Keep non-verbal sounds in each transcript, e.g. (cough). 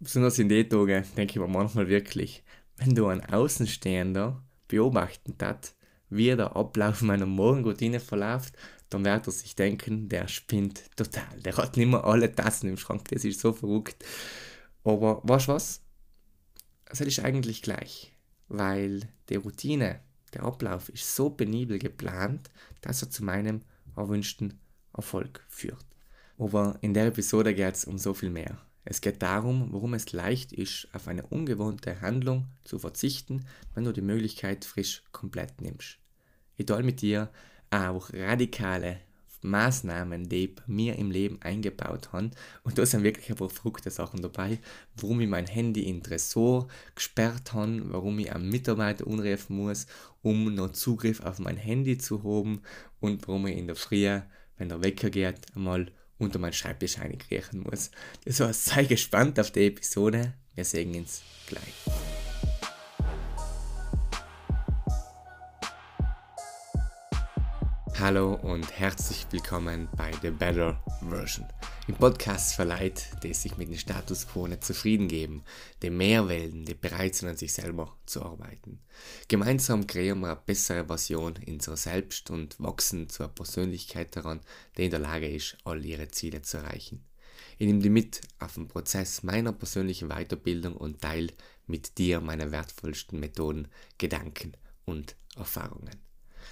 besonders in den Tagen, denke ich mir manchmal wirklich, wenn du ein Außenstehender beobachten hat, wie der Ablauf meiner Morgenroutine verläuft, dann wird er sich denken, der spinnt total. Der hat nicht mehr alle Tassen im Schrank, das ist so verrückt. Aber weißt du was? Das ist eigentlich gleich, weil die Routine, der Ablauf ist so penibel geplant, dass er zu meinem erwünschten Erfolg führt. Aber in der Episode geht es um so viel mehr. Es geht darum, warum es leicht ist, auf eine ungewohnte Handlung zu verzichten, wenn du die Möglichkeit frisch komplett nimmst. Ich teile mit dir auch radikale Maßnahmen, die mir im Leben eingebaut habe. Und da sind wirklich ein paar verrückte Sachen dabei, warum ich mein Handy in Tresor gesperrt habe, warum ich einen Mitarbeiter anrufen muss, um noch Zugriff auf mein Handy zu haben und warum ich in der Früh, wenn der Wecker geht, einmal unter meinen Schreibtisch einkriechen muss. Das war sei gespannt auf die Episode. Wir sehen uns gleich. Hallo und herzlich willkommen bei The Better Version. Im Podcast verleiht, die sich mit dem Status quo nicht zufrieden geben, die mehr wählen, die bereit sind, an sich selber zu arbeiten. Gemeinsam kreieren wir eine bessere Version unserer selbst und wachsen zu einer Persönlichkeit daran, die in der Lage ist, all ihre Ziele zu erreichen. Ich nehme dich mit auf den Prozess meiner persönlichen Weiterbildung und teile mit dir meine wertvollsten Methoden, Gedanken und Erfahrungen.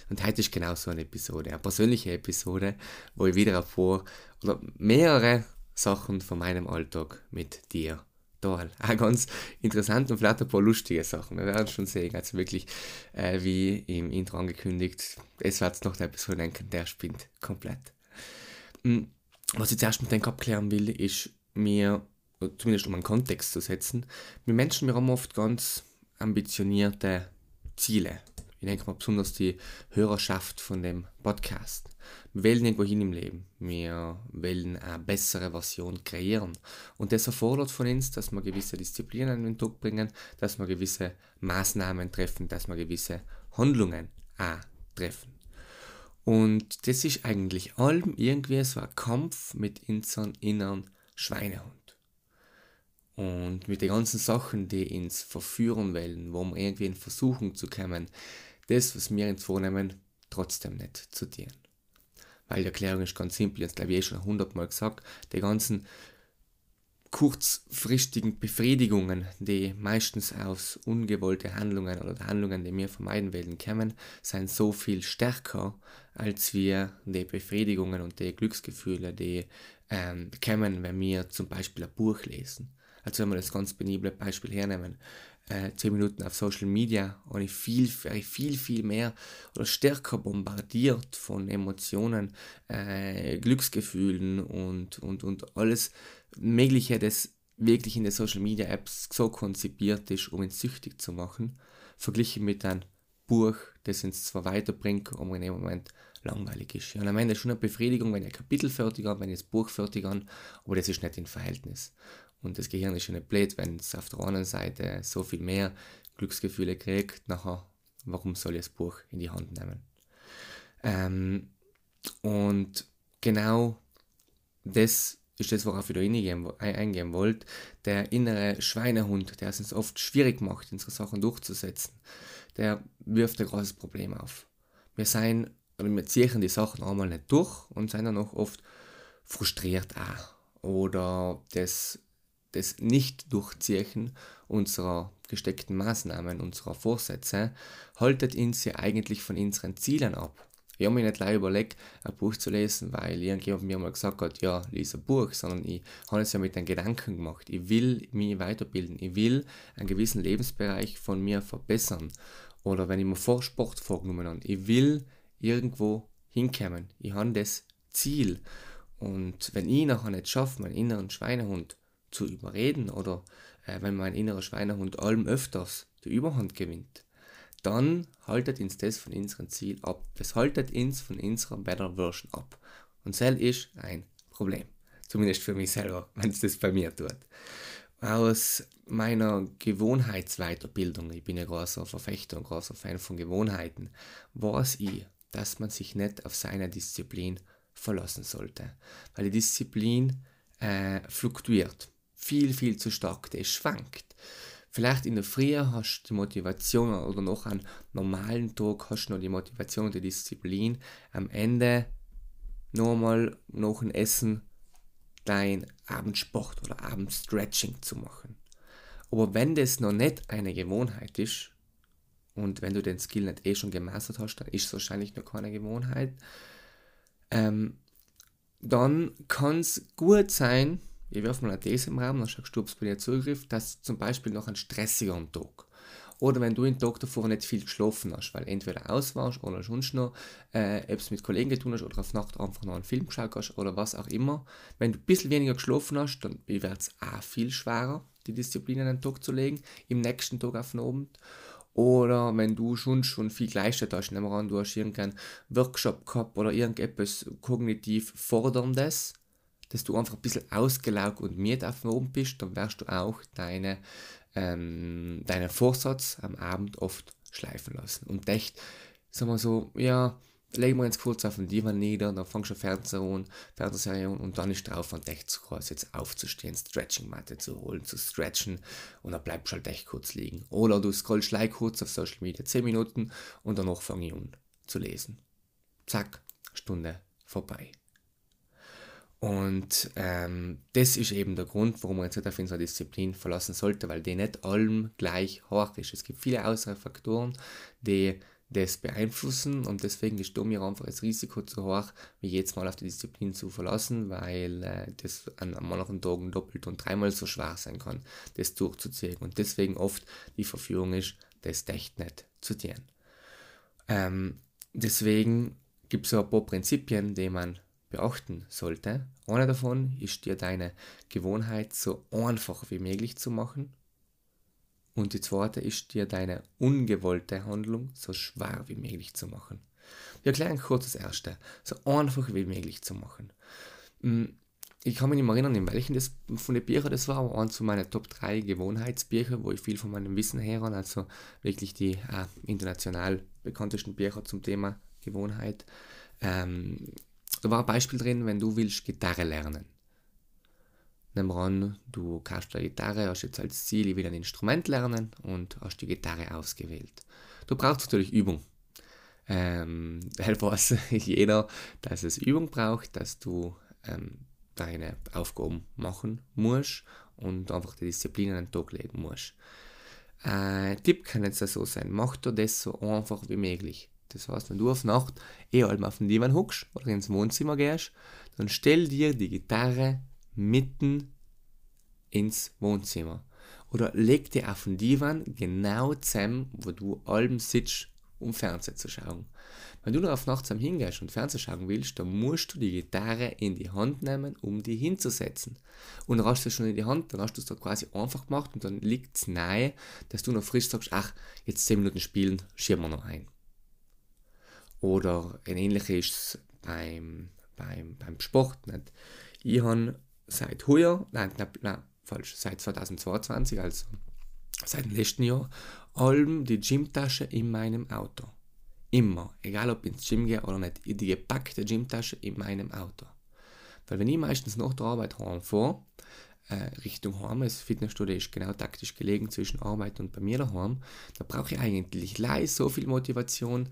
Und heute ist genau so eine Episode, eine persönliche Episode, wo ich wieder vor oder mehrere Sachen von meinem Alltag mit dir teile. (laughs) Auch ganz interessant und vielleicht ein paar lustige Sachen. Wir werden schon sehen, also wirklich, äh, wie im Intro angekündigt, es wird noch der Episode denken, der spinnt komplett. Hm, was ich zuerst mit dem abklären will, ist mir, zumindest um einen Kontext zu setzen, wir Menschen, wir haben oft ganz ambitionierte Ziele ich denke mal besonders die Hörerschaft von dem Podcast. Wir wählen irgendwo hin im Leben. Wir wollen eine bessere Version kreieren. Und das erfordert von uns, dass wir gewisse Disziplinen in den Tag bringen, dass wir gewisse Maßnahmen treffen, dass wir gewisse Handlungen auch treffen. Und das ist eigentlich allem irgendwie so ein Kampf mit unserem inneren Schweinehund. Und mit den ganzen Sachen, die uns verführen wollen, wo wir irgendwie in Versuchung zu kommen, das, was wir uns vornehmen, trotzdem nicht zu dienen. Weil die Erklärung ist ganz simpel, jetzt glaube ich eh schon hundertmal gesagt, die ganzen kurzfristigen Befriedigungen, die meistens aus ungewollte Handlungen oder Handlungen, die wir vermeiden wollen, kommen, sind so viel stärker, als wir die Befriedigungen und die Glücksgefühle, die ähm, kommen, wenn wir zum Beispiel ein Buch lesen. Also wenn wir das ganz benible Beispiel hernehmen, äh, 10 Minuten auf Social Media und ich viel, viel, viel mehr oder stärker bombardiert von Emotionen, äh, Glücksgefühlen und, und, und alles Mögliche, das wirklich in den Social Media Apps so konzipiert ist, um ihn süchtig zu machen, verglichen mit einem Buch, das uns zwar weiterbringt, aber in dem Moment langweilig ist. Ja, und am Ende schon eine Befriedigung, wenn ein Kapitel fertig habe, wenn ich das Buch fertig habe, aber das ist nicht im Verhältnis. Und das Gehirn ist schon nicht blöd, wenn es auf der anderen Seite so viel mehr Glücksgefühle kriegt, nachher, warum soll ich das Buch in die Hand nehmen? Ähm, und genau das ist das, worauf ich da eingehen wollte. Der innere Schweinehund, der es uns oft schwierig macht, unsere Sachen durchzusetzen, der wirft ein großes Problem auf. Wir sein, wir ziehen die Sachen einmal nicht durch und sind dann auch oft frustriert auch. Oder das das Nicht-Durchziehen unserer gesteckten Maßnahmen, unserer Vorsätze, haltet uns ja eigentlich von unseren Zielen ab. Ich habe mir nicht gleich überlegt, ein Buch zu lesen, weil irgendjemand mir mal gesagt hat, ja, lies ein Buch, sondern ich habe es ja mit den Gedanken gemacht. Ich will mich weiterbilden. Ich will einen gewissen Lebensbereich von mir verbessern. Oder wenn ich mir vor Sport vorgenommen habe, ich will irgendwo hinkommen. Ich habe das Ziel. Und wenn ich nachher nicht schaffe, meinen inneren Schweinehund zu überreden oder äh, wenn mein innerer Schweinehund allem öfters die Überhand gewinnt, dann haltet uns das von unserem Ziel ab. Das haltet uns von unserer Better Version ab. Und das ist ein Problem. Zumindest für mich selber, (laughs) wenn es das bei mir tut. Aus meiner Gewohnheitsweiterbildung, ich bin ja großer Verfechter und großer Fan von Gewohnheiten, weiß ich, dass man sich nicht auf seine Disziplin verlassen sollte. Weil die Disziplin äh, fluktuiert. Viel, viel zu stark, der schwankt. Vielleicht in der Früh hast du die Motivation oder noch einen normalen Tag hast du noch die Motivation und die Disziplin, am Ende nochmal nach dem Essen dein Abendsport oder Abendstretching zu machen. Aber wenn das noch nicht eine Gewohnheit ist, und wenn du den Skill nicht eh schon gemeistert hast, dann ist es wahrscheinlich noch keine Gewohnheit, ähm, dann kann es gut sein, ich werfe mal eine These im Raum, dann schaust du, ob es bei dir zugrifft, dass zum Beispiel noch ein stressigeren Tag oder wenn du den Tag davor nicht viel geschlafen hast, weil entweder aus warst oder sonst noch äh, etwas mit Kollegen getan hast oder auf Nacht einfach noch einen Film geschaut hast oder was auch immer. Wenn du ein bisschen weniger geschlafen hast, dann wird es auch viel schwerer, die Disziplin an den Tag zu legen, im nächsten Tag auf den Abend. Oder wenn du schon schon viel geleistet hast, nehmen wir an, du hast irgendeinen Workshop gehabt oder irgendetwas kognitiv Forderndes, dass du einfach ein bisschen ausgelaugt und müde auf dem Abend bist, dann wirst du auch deine, ähm, deinen Vorsatz am Abend oft schleifen lassen. Und echt, sagen wir so, ja, legen wir uns kurz auf den Divan nieder, dann fangst du Fernseher an, an und dann ist drauf und echt zu kurz jetzt aufzustehen, Stretching-Matte zu holen, zu stretchen und dann bleibst du halt echt kurz liegen. Oder du scrollst gleich kurz auf Social Media 10 Minuten und danach fange ich an zu lesen. Zack, Stunde vorbei. Und ähm, das ist eben der Grund, warum man jetzt nicht auf unsere Disziplin verlassen sollte, weil die nicht allem gleich hoch ist. Es gibt viele äußere Faktoren, die das beeinflussen und deswegen ist mir einfach das Risiko zu hoch, wie jetzt mal auf die Disziplin zu verlassen, weil äh, das an manchen Tagen doppelt und dreimal so schwer sein kann, das durchzuziehen und deswegen oft die Verführung ist, das echt nicht zu tun. Ähm, deswegen gibt es so ein paar Prinzipien, die man beachten sollte. Eine davon ist dir deine Gewohnheit so einfach wie möglich zu machen. Und die zweite ist dir deine ungewollte Handlung so schwer wie möglich zu machen. Wir erklären kurz das erste. So einfach wie möglich zu machen. Hm, ich kann mich nicht mehr erinnern, in welchen das von den Büchern das war, aber eins von meinen Top 3 Gewohnheitsbücher, wo ich viel von meinem Wissen her habe, also wirklich die äh, international bekanntesten Bücher zum Thema Gewohnheit. Ähm, da war ein Beispiel drin, wenn du willst Gitarre lernen. Nehmen an, du kaufst eine Gitarre, hast jetzt als Ziel, ich will ein Instrument lernen und hast die Gitarre ausgewählt. Du brauchst natürlich Übung. Ähm, (laughs) weiß (laughs) jeder, dass es Übung braucht, dass du ähm, deine Aufgaben machen musst und einfach die Disziplin an den Tag legen musst. Äh, Tipp kann jetzt so sein, mach dir das so einfach wie möglich. Das heißt, wenn du auf Nacht eh allem auf den Divan huckst oder ins Wohnzimmer gehst, dann stell dir die Gitarre mitten ins Wohnzimmer. Oder leg dir auf den Divan genau zusammen, wo du allem sitzt, um Fernsehen zu schauen. Wenn du noch auf Nacht am hingehst und Fernsehen schauen willst, dann musst du die Gitarre in die Hand nehmen, um die hinzusetzen. Und hast du es schon in die Hand, dann hast du es dort quasi einfach gemacht und dann liegt es nahe, dass du noch frisch sagst, ach, jetzt 10 Minuten spielen, schieben wir noch ein. Oder ein ähnliches beim, beim, beim Sport. Nicht? Ich habe seit heuer, nein, nein, nein, falsch, seit 2022, also seit dem letzten Jahr, allem die Gymtasche in meinem Auto. Immer, egal ob ich ins Gym gehe oder nicht, die gepackte Gymtasche in meinem Auto. Weil wenn ich meistens nach der Arbeit heimfahre, äh, Richtung Heim, das Fitnessstudio ist genau taktisch gelegen zwischen Arbeit und bei mir daheim, da brauche ich eigentlich leise so viel Motivation,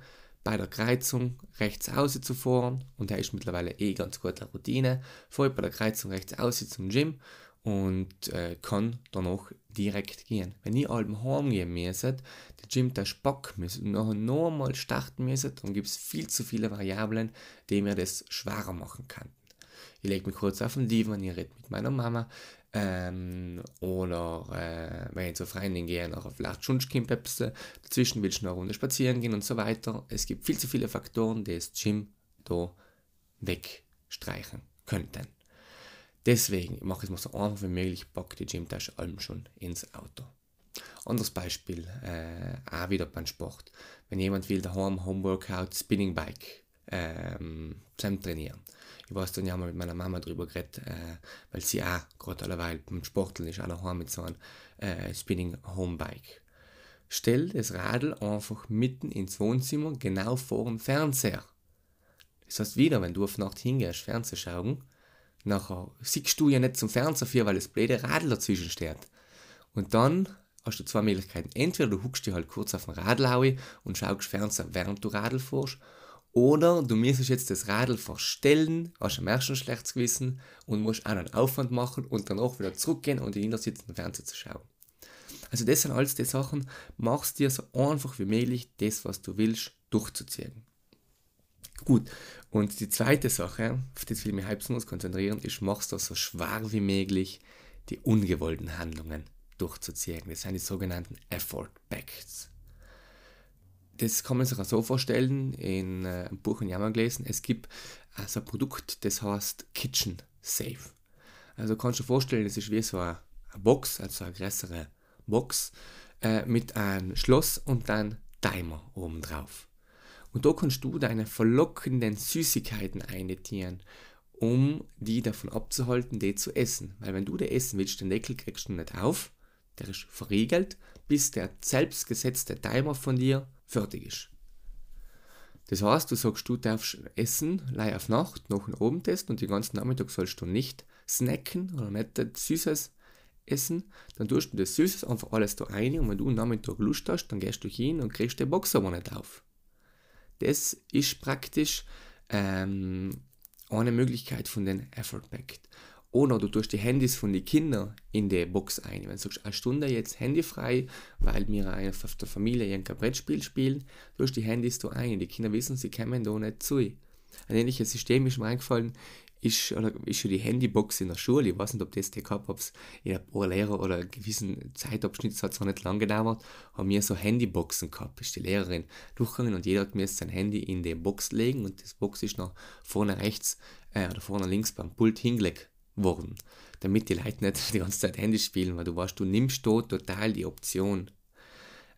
bei der Kreuzung rechts außen zu fahren und er ist mittlerweile eh ganz gute Routine. Fahre bei der Kreuzung rechts außen zum Gym und äh, kann danach direkt gehen. Wenn ich allem heimgehen müsste, der Gym der Spock müsste und nachher nochmal starten müsste, dann gibt es viel zu viele Variablen, die mir das schwerer machen kann. Ich lege mich kurz auf den Divan, ich rede mit meiner Mama, ähm, oder äh, wenn ich zur Freundin gehe, nachher vielleicht Schunschkind dazwischen willst du noch eine Runde spazieren gehen und so weiter. Es gibt viel zu viele Faktoren, die das Gym da wegstreichen könnten. Deswegen mache ich es mir so einfach wie möglich, packe die Gymtasche allem schon ins Auto. Anderes Beispiel, äh, auch wieder beim Sport. Wenn jemand will daheim Homeworkout Spinning Bike ähm, zusammen trainieren, ich weiß dann ja mal mit meiner Mama drüber geredet, äh, weil sie auch gerade alleweil beim Sporteln ist, auch daheim mit so einem äh, Spinning Homebike. Stell das Radl einfach mitten ins Wohnzimmer, genau vor dem Fernseher. Das heißt wieder, wenn du auf Nacht hingehst, Fernseh schauen, Nachher siehst du ja nicht zum Fernseher für, weil das blöde Radl dazwischen steht. Und dann hast du zwei Möglichkeiten. Entweder du huckst dich halt kurz auf den Radl und schaust Fernseher, während du Radl fährst, oder du müsstest jetzt das Radl verstellen, hast am ersten schlechtes Gewissen und musst auch einen Aufwand machen und danach wieder zurückgehen und in den sitzen, Fernseher zu schauen. Also das sind alles die Sachen, machst dir so einfach wie möglich das, was du willst, durchzuziehen. Gut, und die zweite Sache, auf die ich mich halb besonders konzentrieren, ist, machst du so schwer wie möglich die ungewollten Handlungen durchzuziehen. Das sind die sogenannten Effort Pacts das kann man sich auch so vorstellen, in äh, einem Buch in Jammer gelesen, es gibt also ein Produkt, das heißt Kitchen Safe. Also kannst du dir vorstellen, es ist wie so eine, Box, also eine größere Box, äh, mit einem Schloss und einem Timer oben drauf. Und da kannst du deine verlockenden Süßigkeiten eintieren, um die davon abzuhalten, die zu essen. Weil wenn du die essen willst, den Deckel kriegst du nicht auf, der ist verriegelt, bis der selbstgesetzte Timer von dir fertig ist. Das heißt, du sagst, du darfst essen, leih auf Nacht, noch einen Abendtest und den ganzen Nachmittag sollst du nicht snacken oder nicht Süßes essen. Dann tust du das Süßes einfach alles da rein und wenn du am Nachmittag Lust hast, dann gehst du hin und kriegst den Box aber nicht auf. Das ist praktisch ähm, eine Möglichkeit von den Effort Pact. Oder du tust die Handys von den Kindern in die Box ein. Wenn du sagst, eine Stunde jetzt handyfrei, weil wir auf der Familie irgendein Brettspiel spielen, tust die Handys da ein. Die Kinder wissen, sie kommen da nicht zu. Ein ähnliches System ist mir eingefallen, ist, oder ist schon die Handybox in der Schule. Ich weiß nicht, ob das die gehabt habe, in ein paar Lehrer oder einen gewissen Zeitabschnitt, hat zwar nicht lang gedauert, haben wir so Handyboxen gehabt. Ist die Lehrerin durchgegangen und jeder hat mir sein Handy in die Box legen und das Box ist noch vorne rechts äh, oder vorne links beim Pult hingelegt worden, damit die Leute nicht die ganze Zeit Handy spielen, weil du weißt, du nimmst da total die Option.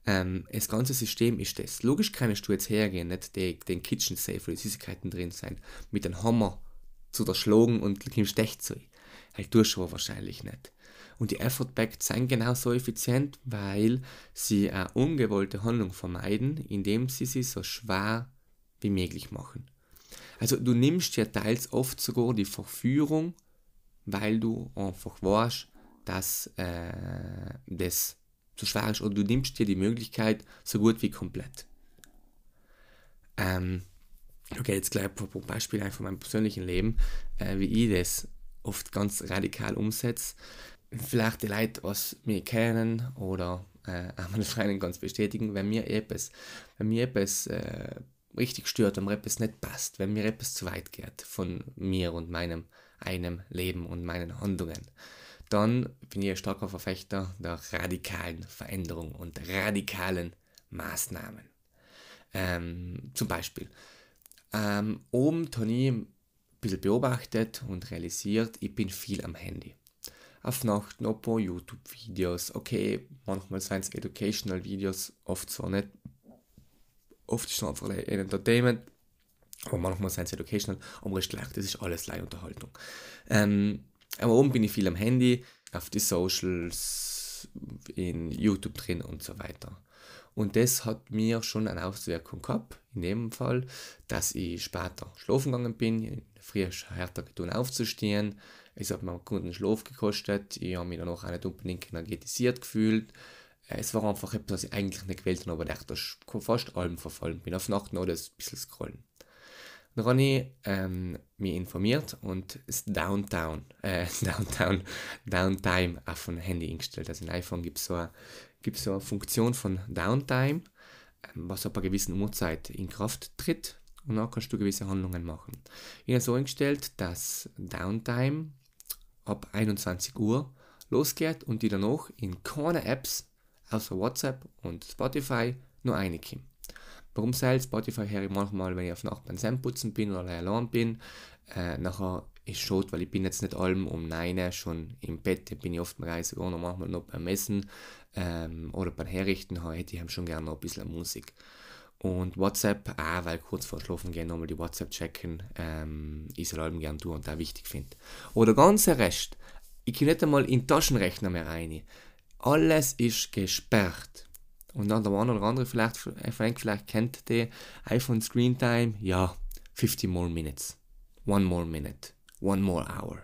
Ähm, das ganze System ist das. Logisch kannst du jetzt hergehen, nicht die, den Kitchen Safe, wo die Süßigkeiten drin sein, mit einem Hammer zu der Schlogen und kommst echt zu. Halt tust du wahrscheinlich nicht. Und die Effort Packs sind genauso effizient, weil sie eine ungewollte Handlung vermeiden, indem sie sie so schwer wie möglich machen. Also du nimmst ja teils oft sogar die Verführung weil du einfach weißt, dass äh, das zu schwer ist oder du nimmst dir die Möglichkeit so gut wie komplett. Ähm, okay, jetzt gleich ein Beispiel von meinem persönlichen Leben, äh, wie ich das oft ganz radikal umsetze. Vielleicht die Leute, was mich kennen oder äh, (laughs) auch meine Freunde ganz bestätigen, wenn mir etwas, wenn mir etwas äh, richtig stört, wenn mir etwas nicht passt, wenn mir etwas zu weit geht von mir und meinem einem Leben und meinen Handlungen, dann bin ich ein starker Verfechter der radikalen Veränderung und radikalen Maßnahmen. Ähm, zum Beispiel, ähm, oben ich ein bisschen beobachtet und realisiert, ich bin viel am Handy. Auf Nacht noch paar YouTube-Videos. Okay, manchmal sind es Educational Videos, oft zwar nicht. Oft ist es einfach ein Entertainment aber manchmal sind es educational, aber ist schlecht, das ist alles Leihunterhaltung. Ähm, aber oben bin ich viel am Handy, auf die Socials, in YouTube drin und so weiter. Und das hat mir schon eine Auswirkung gehabt, in dem Fall, dass ich später schlafen gegangen bin, früher härter getan aufzustehen. Es hat mir einen guten Schlaf gekostet, ich habe mich dann auch nicht unbedingt energetisiert gefühlt. Es war einfach etwas, was ich eigentlich nicht gewählt habe, aber ich dachte, dass ich fast allem verfallen bin. Auf Nacht noch das ein bisschen scrollen. Dann habe ich ähm, mich informiert und das Downtown, äh, (laughs) Downtown, Downtime auf dem Handy eingestellt. Also im iPhone gibt es so, eine, so Funktion von Downtime, ähm, was ab einer gewissen Uhrzeit in Kraft tritt und dann kannst du gewisse Handlungen machen. Ich habe so eingestellt, dass Downtime ab 21 Uhr losgeht und die danach in keine Apps außer WhatsApp und Spotify nur eine kommt. Warum sei Spotify höre ich manchmal, wenn ich auf Nacht beim Zähneputzen bin oder allein bin. Äh, nachher ist schade, weil ich bin jetzt nicht allem um 9 schon im Bett, bin ich oft mal sogar noch manchmal noch beim Messen ähm, oder beim Herrichten, hätte ich schon gerne noch ein bisschen Musik. Und WhatsApp, auch weil kurz vor Schlafen gehen nochmal die WhatsApp checken, ähm, ich soll allem gerne tun und da wichtig finde. Oder ganz der Rest, ich gehe nicht einmal in den Taschenrechner mehr rein. Alles ist gesperrt. Und dann der eine oder andere vielleicht, Frank vielleicht kennt die iPhone Screen Time, ja, 50 more minutes, one more minute, one more hour,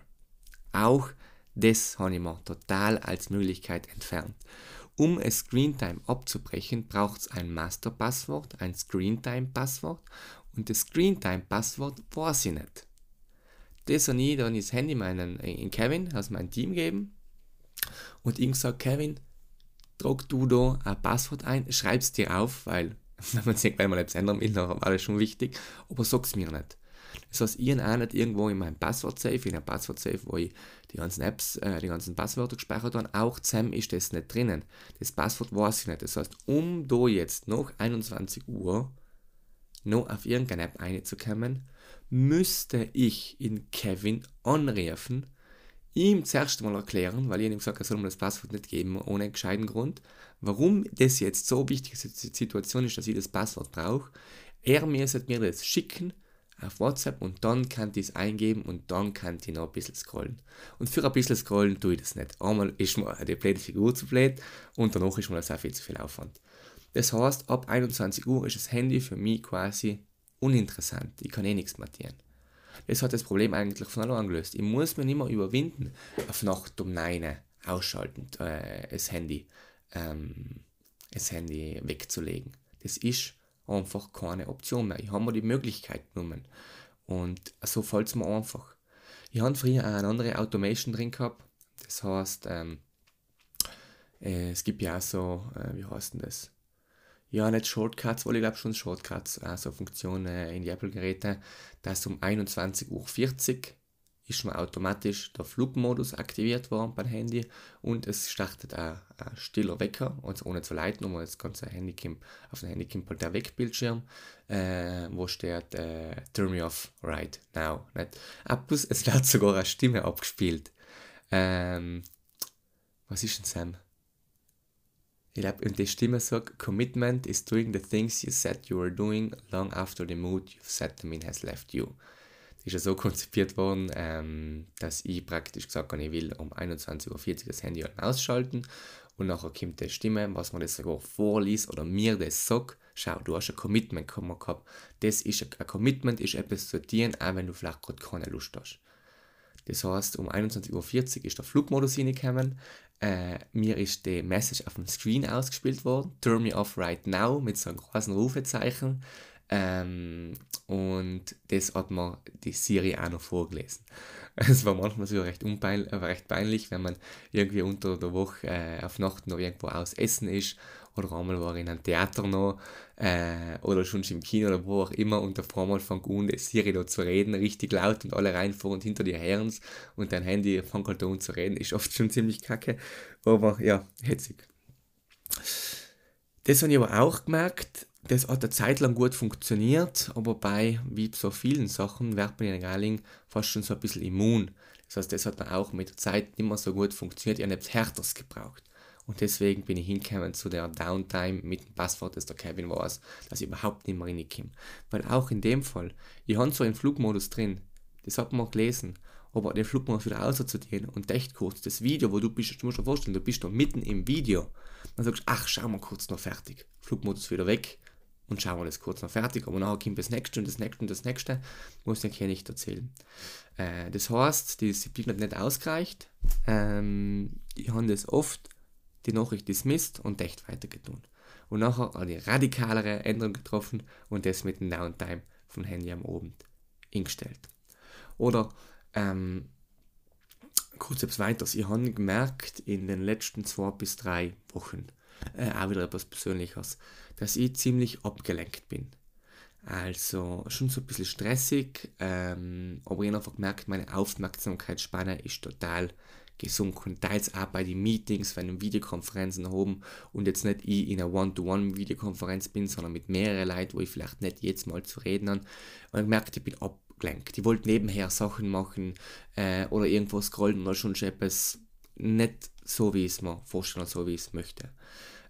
Auch das habe ich mir total als Möglichkeit entfernt. Um ein Screentime abzubrechen, braucht es ein Masterpasswort, ein Screentime-Passwort und das Screentime-Passwort weiß ich nicht. Das habe ich dann das Handy meinen, in Kevin aus meinem Team gegeben. Und ihm gesagt, Kevin, trag du da ein Passwort ein, schreib es dir auf, weil (laughs) wenn man sich mal etwas ändern will, dann war das schon wichtig, aber sag es mir nicht. Das heißt, ich habe nicht irgendwo in meinem Passwort-Safe, in einem Passwort-Safe, wo ich die ganzen Apps, äh, die ganzen Passwörter gespeichert habe, auch zusammen ist das nicht drinnen. Das Passwort weiß ich nicht. Das heißt, um da jetzt nach 21 Uhr noch auf irgendeine App reinzukommen, müsste ich in Kevin anrufen, ihm zuerst mal erklären, weil ich ihm gesagt habe, er soll mir das Passwort nicht geben, ohne gescheiten Grund, warum das jetzt so wichtige Situation ist, dass ich das Passwort brauche. Er müsste mir das schicken auf WhatsApp und dann kann ich es eingeben und dann kann ich noch ein bisschen scrollen. Und für ein bisschen scrollen tue ich das nicht. Einmal ist mir die blöde Figur zu blöd und danach ist mir das auch viel zu viel Aufwand. Das heißt, ab 21 Uhr ist das Handy für mich quasi uninteressant. Ich kann eh nichts tun. Das hat das Problem eigentlich von allein gelöst. Ich muss mir nicht mehr überwinden, auf Nacht um 9 ausschalten, äh, das Handy, ähm, das Handy wegzulegen. Das ist einfach keine Option mehr. Ich habe mir die Möglichkeit genommen. Und so fällt es mir einfach. Ich habe früher auch eine andere Automation drin gehabt. Das heißt, ähm, äh, es gibt ja auch so, äh, wie heißt denn das? Ja, nicht Shortcuts, weil ich glaube schon Shortcuts, also Funktionen in die Apple-Geräte, dass um 21.40 Uhr ist schon automatisch der Flugmodus aktiviert worden beim Handy und es startet ein, ein stiller Wecker, also ohne zu leiten, um das ganze Handy auf dem Handy kommt halt der Wegbildschirm, äh, wo steht äh, Turn me off right now. Nicht? Ah, plus es wird sogar eine Stimme abgespielt. Ähm, was ist denn Sam? Ich glaube, und die Stimme sagt, Commitment is doing the things you said you were doing long after the mood you've set them in has left you ist ja so konzipiert worden, ähm, dass ich praktisch gesagt habe, ich will um 21.40 Uhr das Handy halt ausschalten und nachher kommt die Stimme, was man das sogar vorliest oder mir das sagt, schau, du hast ein Commitment gehabt. Das ist ein, ein Commitment, ist etwas zu tun, auch wenn du vielleicht gerade keine Lust hast. Das heißt, um 21.40 Uhr ist der Flugmodus reingekommen. Äh, mir ist die Message auf dem Screen ausgespielt worden. Turn me off right now mit so einem großen Rufezeichen. Ähm, und das hat mir die Serie auch noch vorgelesen. (laughs) Es war manchmal so recht, unpeil, recht peinlich, wenn man irgendwie unter der Woche äh, auf Nacht noch irgendwo aus Essen ist oder einmal war in einem Theater noch äh, oder schon im Kino oder wo auch immer und auf einmal fängt an, Siri da zu reden, richtig laut und alle rein vor und hinter dir hören und dein Handy fängt halt an zu reden, ist oft schon ziemlich kacke, aber ja, hetzig. Das habe ich aber auch gemerkt, das hat eine Zeit lang gut funktioniert, aber bei, wie so vielen Sachen, wird man in Galing fast schon so ein bisschen immun. Das heißt, das hat dann auch mit der Zeit nicht mehr so gut funktioniert. Ich habe etwas Härteres gebraucht. Und deswegen bin ich hingekommen zu der Downtime mit dem Passwort, das der Kevin weiß, dass ich überhaupt nicht mehr reinkomme. Weil auch in dem Fall, ich habe so einen Flugmodus drin, das hat man gelesen, aber den Flugmodus wieder auszudehnen und echt kurz das Video, wo du bist, du musst dir vorstellen, du bist da mitten im Video, dann sagst du, ach, schau mal kurz noch fertig. Flugmodus wieder weg, und schauen wir das kurz noch fertig, aber nachher kommt das nächste und das nächste und das nächste, muss ich ja nicht erzählen. Äh, das heißt, die Disziplin hat nicht ausgereicht. Ähm, ich habe das oft, die Nachricht dismissed und echt weitergetun. Und nachher ich radikalere Änderung getroffen und das mit dem Downtime vom Handy am Abend eingestellt. Oder ähm, kurz etwas weiteres. Ich habe gemerkt, in den letzten zwei bis drei Wochen, äh, auch wieder etwas Persönliches, dass ich ziemlich abgelenkt bin. Also schon so ein bisschen stressig, ähm, aber ich habe einfach gemerkt, meine Aufmerksamkeitsspanne ist total gesunken. Teils auch bei den Meetings, wenn ich Videokonferenzen haben und jetzt nicht ich in einer One-to-One-Videokonferenz bin, sondern mit mehreren Leuten, wo ich vielleicht nicht jetzt mal zu reden habe. Und ich gemerkt, ich bin abgelenkt. Ich wollte nebenher Sachen machen äh, oder irgendwo scrollen oder schon etwas nicht so, wie ich es mir vorstelle, so wie ich es möchte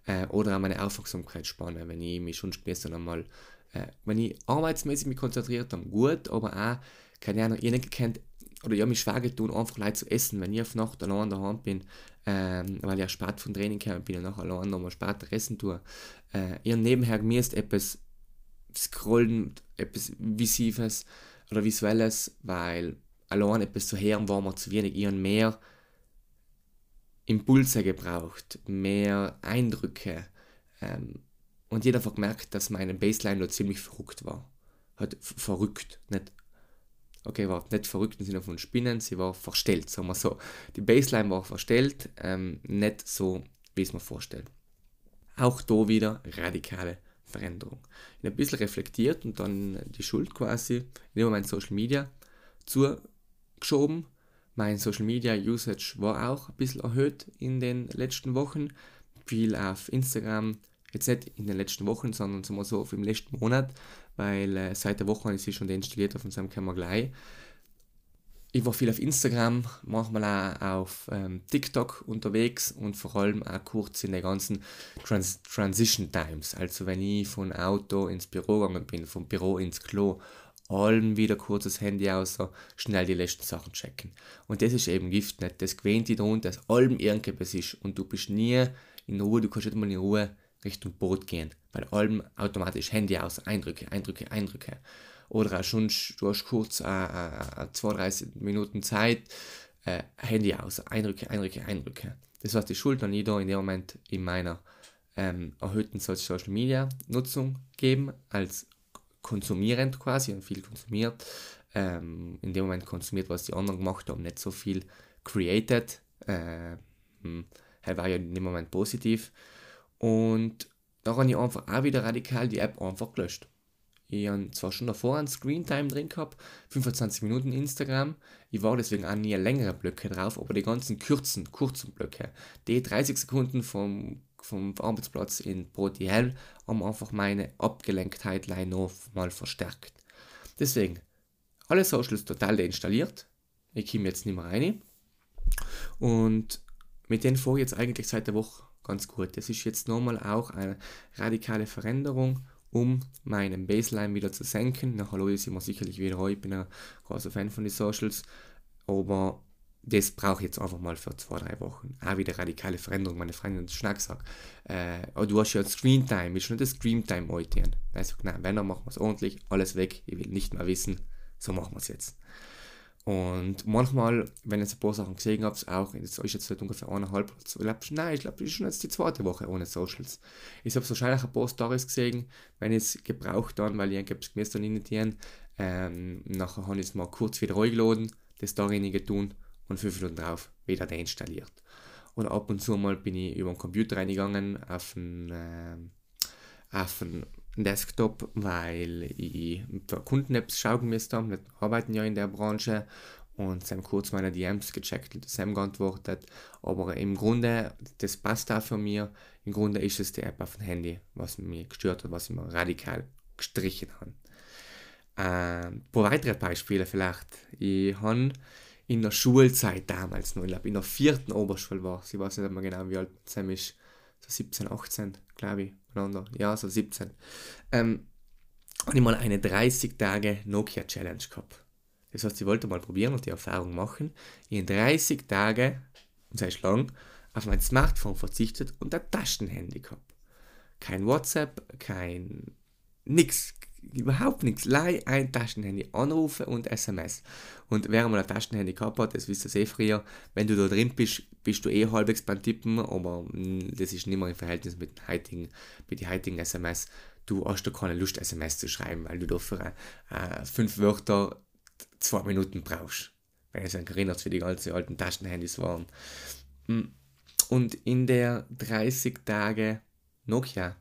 äh, oder auch meine Aufmerksamkeitsspanne, wenn ich mich schon später einmal, äh, wenn ich arbeitsmäßig mich konzentriert habe, gut, aber auch, keine Ahnung, ich nicht gekannt, oder habe mich schwer getan, einfach Leute zu essen, wenn ich auf Nacht allein daheim bin, ähm, weil ich ja spät vom Training gekommen bin und nachher allein nochmal später essen tue. Äh, ich nebenher gemäßt etwas scrollen, etwas Visives oder Visuelles, weil allein etwas zu hören war mir zu wenig. Ich habe mehr Impulse gebraucht, mehr Eindrücke. Ähm, und jeder hat gemerkt, dass meine Baseline noch ziemlich verrückt war. Halt verrückt, nicht okay, war nicht verrückt im Sinne von Spinnen, sie war verstellt, sagen wir so. Die Baseline war verstellt, ähm, nicht so, wie es mir vorstellt. Auch da wieder radikale Veränderung. Ich ein bisschen reflektiert und dann die Schuld quasi in dem Moment Social Media zugeschoben. Mein Social Media Usage war auch ein bisschen erhöht in den letzten Wochen. Viel auf Instagram, jetzt nicht in den letzten Wochen, sondern sagen wir so im letzten Monat, weil äh, seit der Woche ich sie schon deinstalliert auf unserem können gleich. Ich war viel auf Instagram, manchmal auch auf ähm, TikTok unterwegs und vor allem auch kurz in den ganzen Trans Transition Times. Also wenn ich von Auto ins Büro gegangen bin, vom Büro ins Klo, allem wieder kurz das Handy aus, schnell die letzten Sachen checken. Und das ist eben Gift nicht. Das gewöhnt dich daran, dass allem irgendetwas ist und du bist nie in Ruhe, du kannst nicht mal in Ruhe Richtung Boot gehen, weil allem automatisch Handy aus, Eindrücke, Eindrücke, Eindrücke oder auch schon, du kurz äh, äh, 32 Minuten Zeit, äh, Handy aus, Eindrücke, Eindrücke, Eindrücke. Das war die Schuld, die ich da in dem Moment in meiner ähm, erhöhten Social Media Nutzung geben, als konsumierend quasi und viel konsumiert. Ähm, in dem Moment konsumiert, was die anderen gemacht haben, nicht so viel created. Äh, hm, war ja in dem Moment positiv. Und da habe ich einfach auch wieder radikal die App einfach gelöscht. Ich habe zwar schon davor ein Screentime drin gehabt, 25 Minuten Instagram. Ich war deswegen auch nie längere Blöcke drauf, aber die ganzen kurzen, kurzen Blöcke, die 30 Sekunden vom, vom Arbeitsplatz in ProTL, haben einfach meine Abgelenktheit noch mal verstärkt. Deswegen, alle Socials total deinstalliert. Ich komme jetzt nicht mehr rein. Und mit denen fahre ich jetzt eigentlich seit der Woche ganz gut. Das ist jetzt nochmal auch eine radikale Veränderung um meinen Baseline wieder zu senken. Nach Hallo ist immer sicherlich wieder heute, ich bin ein großer Fan von den Socials, aber das brauche ich jetzt einfach mal für zwei, drei Wochen. Auch wieder radikale Veränderung. Meine Freundin hat Schnack gesagt, äh, oh, du hast ja Screen Time, ist nicht das Screen Time heute? Ich sage, nein, wenn, dann machen wir es ordentlich, alles weg, ich will nicht mehr wissen, so machen wir es jetzt. Und manchmal, wenn ich ein paar Sachen gesehen habe, auch, das ist jetzt seit ungefähr eineinhalb, nein, ich glaube, das ist schon jetzt die zweite Woche ohne Socials. Ich habe wahrscheinlich ein paar Stories gesehen, wenn ich es gebraucht habe, weil ich ein gemäß dann nicht ähm, nachher habe ich es mal kurz wieder reingeladen, das Story nicht getan und fünf Minuten drauf wieder deinstalliert. Und ab und zu mal bin ich über den Computer reingegangen auf einen, äh, auf einen Desktop, weil ich für Kunden-Apps schauen müsste. Wir arbeiten ja in der Branche und sie haben kurz meine DMs gecheckt und Sam geantwortet. Aber im Grunde, das passt auch für mich. Im Grunde ist es die App auf dem Handy, was mich gestört hat, was ich mir radikal gestrichen habe. Äh, ein paar weitere Beispiele vielleicht. Ich habe in der Schulzeit damals noch, ich glaube in der vierten Oberschule war, ich weiß nicht mehr genau, wie alt Sam ist, so 17, 18, glaube ich miteinander. Ja, so 17. Ähm, habe ich mal eine 30 Tage Nokia Challenge gehabt. Das heißt, ich wollte mal probieren und die Erfahrung machen. In 30 Tagen, und sei lang, auf mein Smartphone verzichtet und ein Taschenhandy gehabt. Kein WhatsApp, kein nix, überhaupt nichts. Leih ein Taschenhandy, Anrufe und SMS. Und wer mal ein Taschenhandy gehabt hat, das wisst ihr eh früher, wenn du da drin bist, bist du eh halbwegs beim Tippen, aber mm, das ist nicht mehr im Verhältnis mit den heutigen, mit den heutigen SMS. Du hast da keine Lust, SMS zu schreiben, weil du dafür äh, fünf Wörter zwei Minuten brauchst. Wenn es an erinnert, wie die ganzen alten Taschenhandys waren. Mm. Und in der 30 Tage Nokia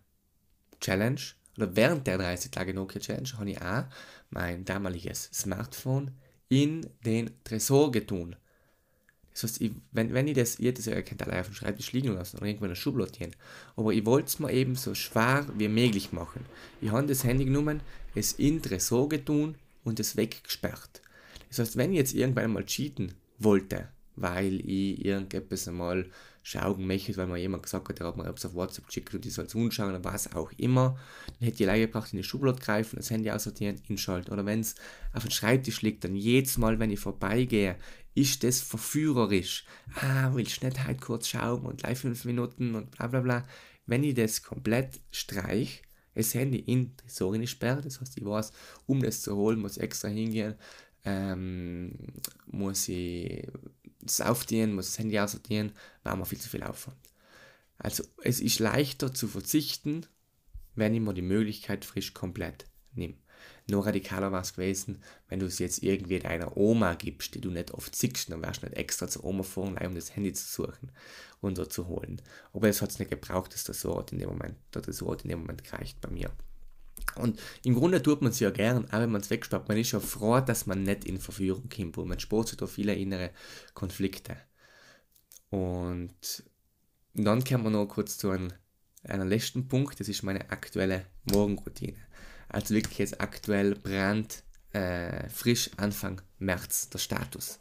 Challenge oder während der 30 Tage Nokia Challenge habe ich auch mein damaliges Smartphone in den Tresor getun. Das heißt, ich, wenn, wenn ich das jedes Jahr kennt allein auf dem Schreibtisch liegen lassen oder irgendwo in der Schublade gehen, aber ich wollte es mir eben so schwer wie möglich machen. Ich habe das Handy genommen, es in den Tresor getun und es weggesperrt. Das heißt, wenn ich jetzt irgendwann mal cheaten wollte, weil ich irgendetwas einmal schauen möchte, weil mir jemand gesagt hat, der hat mir etwas auf WhatsApp geschickt und ich soll es anschauen oder was auch immer, dann hätte ich leider gebracht, in die Schublade greifen, das Handy aussortieren, inschalten. Oder wenn es auf dem Schreibtisch liegt, dann jedes Mal, wenn ich vorbeigehe, ist das verführerisch. Ah, will ich nicht halt kurz schauen und gleich fünf Minuten und bla bla bla. Wenn ich das komplett streich, das Handy in die Tresor sperre, das heißt, ich weiß, um das zu holen, muss ich extra hingehen, ähm, muss ich das aufdienen, muss das Handy aussortieren, war mir viel zu viel Aufwand. Also es ist leichter zu verzichten, wenn ich mir die Möglichkeit frisch komplett nehme. Noch radikaler war es gewesen, wenn du es jetzt irgendwie deiner Oma gibst, die du nicht oft siehst, dann wärst du nicht extra zur Oma fahren, um das Handy zu suchen und dort zu holen. Aber es hat es nicht gebraucht, dass der Sort in dem Moment, der Sort in dem Moment gereicht bei mir. Und im Grunde tut man es ja gern, auch wenn man es wegspart. Man ist ja froh, dass man nicht in Verführung kommt, und man spart da viele innere Konflikte. Und dann kommen wir noch kurz zu einem, einem letzten Punkt, das ist meine aktuelle Morgenroutine. Also wirklich jetzt aktuell brand äh, frisch Anfang März der Status.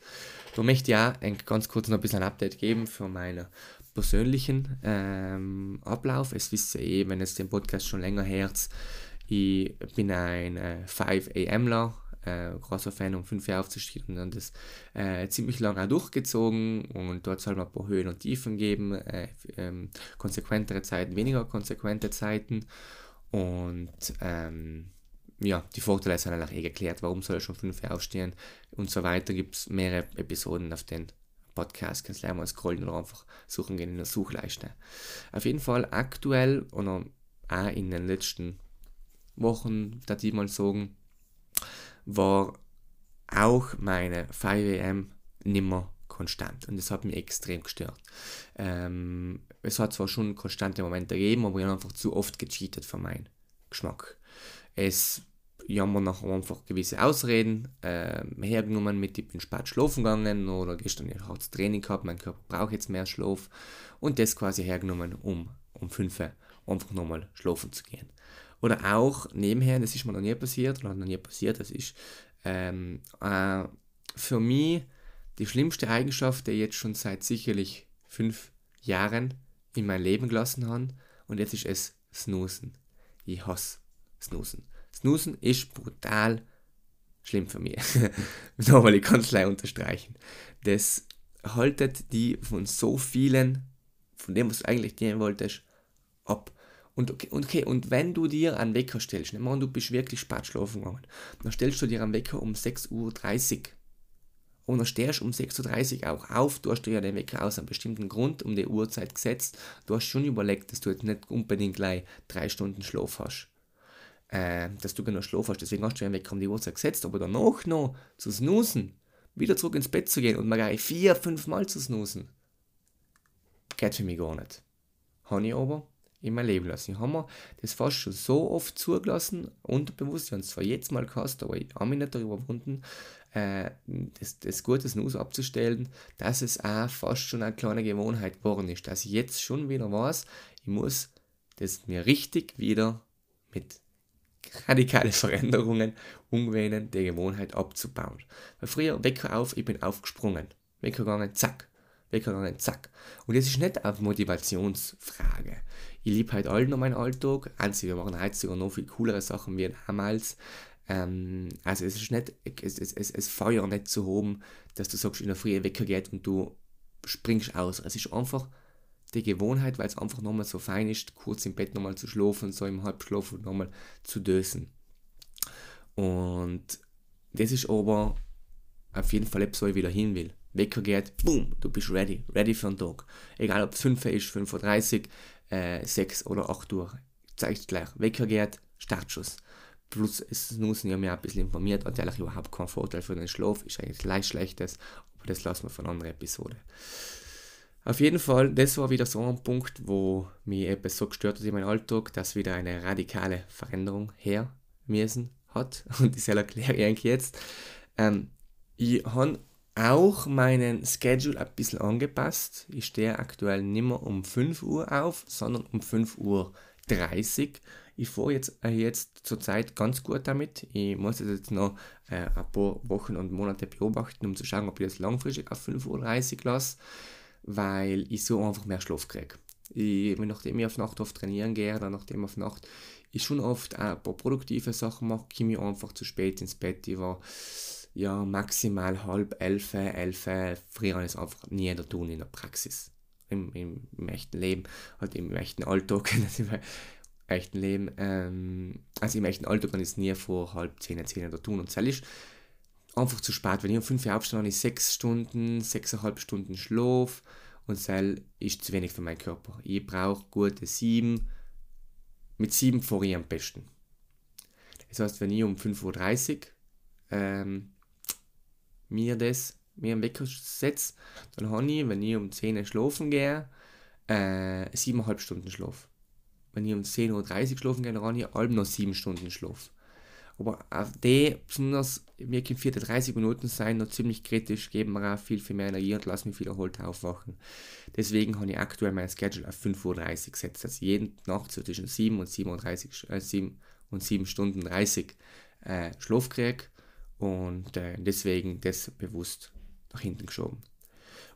Da möchte ich auch ganz kurz noch ein bisschen ein Update geben für meinen persönlichen ähm, Ablauf. Es wisst ihr eh, wenn es den Podcast schon länger hört, ich bin ein äh, 5 AMler, äh, großer Fan, um 5 Uhr aufzustehen und dann das äh, ziemlich lange auch durchgezogen und dort soll man ein paar Höhen und Tiefen geben, äh, ähm, konsequentere Zeiten, weniger konsequente Zeiten und ähm, ja, die Vorteile sind eigentlich eh geklärt, warum soll ich schon 5 Uhr aufstehen und so weiter, gibt es mehrere Episoden auf den Podcast, kannst du gleich mal scrollen oder einfach suchen gehen in der Suchleiste. Auf jeden Fall aktuell oder auch in den letzten Wochen, da die mal sagen, war auch meine 5am nimmer konstant und das hat mich extrem gestört. Ähm, es hat zwar schon konstante Momente gegeben, aber ich habe einfach zu oft gecheatet für meinen Geschmack. Es jammern nachher einfach gewisse Ausreden äh, hergenommen mit, ich bin spät schlafen gegangen oder gestern ein hartes Training gehabt, mein Körper braucht jetzt mehr Schlaf und das quasi hergenommen, um um 5 Uhr einfach nochmal schlafen zu gehen. Oder auch nebenher, das ist mir noch nie passiert, oder noch nie passiert, das ist ähm, äh, für mich die schlimmste Eigenschaft, die ich jetzt schon seit sicherlich fünf Jahren in mein Leben gelassen habe. Und jetzt ist es Snoosen. Ich hasse Snoosen. Snoosen ist brutal schlimm für mich. Nochmal, ich kann es unterstreichen. Das haltet die von so vielen, von dem, was du eigentlich nehmen wolltest, ab. Und okay, okay, und wenn du dir einen Wecker stellst, nehmen wir du bist wirklich spät schlafen gegangen, dann stellst du dir einen Wecker um 6.30 Uhr. Und dann stehst du um 6.30 Uhr auch auf, du hast dir ja den Wecker aus einem bestimmten Grund um die Uhrzeit gesetzt. Du hast schon überlegt, dass du jetzt nicht unbedingt gleich drei Stunden Schlaf hast. Äh, dass du genug Schlaf hast, deswegen hast du den Wecker um die Uhrzeit gesetzt, aber danach noch zu snoosen, wieder zurück ins Bett zu gehen und mal gleich vier, fünf Mal zu snoosen, geht für mich gar nicht. Ich aber in mein Leben lassen. Ich habe mir das fast schon so oft zugelassen, unterbewusst, habe es zwar jetzt mal gehasst, aber ich habe mich nicht darüber überwunden, äh, das, das gute Snooze abzustellen, dass es auch fast schon eine kleine Gewohnheit geworden ist, dass ich jetzt schon wieder weiß, ich muss das mir richtig wieder mit radikalen (laughs) Veränderungen umgewöhnen, die Gewohnheit abzubauen. Weil früher, Wecker auf, ich bin aufgesprungen. Wecker gegangen, zack. Wecker gegangen, zack. Und das ist nicht eine Motivationsfrage. Ich liebe halt allen noch meinen Alltag. Einzig, wir machen heute sogar noch viel coolere Sachen wie damals. Ähm, also es ist nicht, es, es, es, es Feuer nicht zu hoben, dass du sagst, in der Früh Wecker geht und du springst aus. Es ist einfach die Gewohnheit, weil es einfach nochmal so fein ist, kurz im Bett nochmal zu schlafen, so im Halbschlaf und nochmal zu dösen. Und das ist aber auf jeden Fall etwas, wo ich wieder hin will. Wecker geht, boom, du bist ready, ready für den Tag. Egal ob es 5 ist, 5.30 Uhr, äh, 6 oder 8 Uhr. Zeigt gleich. Wecker geht, Startschuss. Plus es Snoosen ja mir ein bisschen informiert, hat eigentlich überhaupt keinen Vorteil für den Schlaf, ist eigentlich leicht schlechtes, aber das lassen wir von einer anderen Episode. Auf jeden Fall, das war wieder so ein Punkt, wo mich etwas so gestört hat in meinem Alltag, dass wieder eine radikale Veränderung her müssen hat. (laughs) Und das erkläre ich eigentlich jetzt. Ähm, ich habe auch meinen Schedule ein bisschen angepasst. Ich stehe aktuell nicht mehr um 5 Uhr auf, sondern um 5 Uhr 30. Ich fahre jetzt, äh, jetzt zurzeit ganz gut damit. Ich muss jetzt noch äh, ein paar Wochen und Monate beobachten, um zu schauen, ob ich das langfristig auf 5.30 Uhr lasse, weil ich so einfach mehr Schlaf kriege. Nachdem ich auf Nacht oft trainieren gehe oder nachdem ich auf Nacht ich schon oft ein paar produktive Sachen mache, komme ich einfach zu spät ins Bett. Ich war ja, maximal halb elf, elf, früher es einfach nie da tun in der Praxis. Im, im, im echten Leben, halt im echten Alltag, (laughs) im echten Leben, ähm, also im echten Alltag kann ich es nie vor halb zehn, zehn da tun. Und das ist einfach zu spät. Wenn ich um 5 Uhr aufstehe, habe ich 6 Stunden, 6,5 Stunden Schlaf und das ist zu wenig für meinen Körper. Ich brauche gute 7. Mit 7 fahre ich am besten. Das heißt, wenn ich um 5.30 Uhr ähm, mir das mir einen Wecker setze, dann habe ich, wenn ich um 10 Uhr schlafen gehe, äh, 7,5 Stunden Schlaf. Wenn ich um 10.30 Uhr schlafen gehe, dann habe ich noch 7 Stunden Schlaf. Aber auf die, besonders wirklich 4 30 Minuten sein, noch ziemlich kritisch, geben mir auch viel, viel mehr Energie und lassen mich viel erholt aufwachen. Deswegen habe ich aktuell mein Schedule auf 5.30 Uhr gesetzt, dass ich jeden Nacht so zwischen 7 und 37, äh, 7 und 7 Stunden 30 äh, Schlaf kriege und äh, deswegen das bewusst nach hinten geschoben.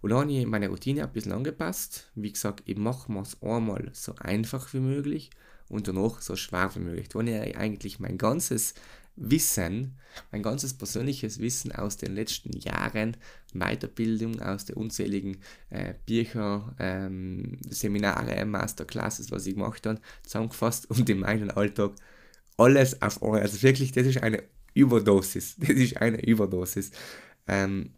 Und dann habe ich meine Routine ein bisschen angepasst. Wie gesagt, ich mache es einmal so einfach wie möglich und danach so schwer wie möglich. Da habe ich eigentlich mein ganzes Wissen, mein ganzes persönliches Wissen aus den letzten Jahren, Weiterbildung aus den unzähligen äh, Bücher, ähm, Seminare, Masterclasses, was ich gemacht habe, zusammengefasst und in meinen Alltag alles auf einmal. Also wirklich, das ist eine Überdosis. (laughs) Das ist eine Überdosis. Ähm,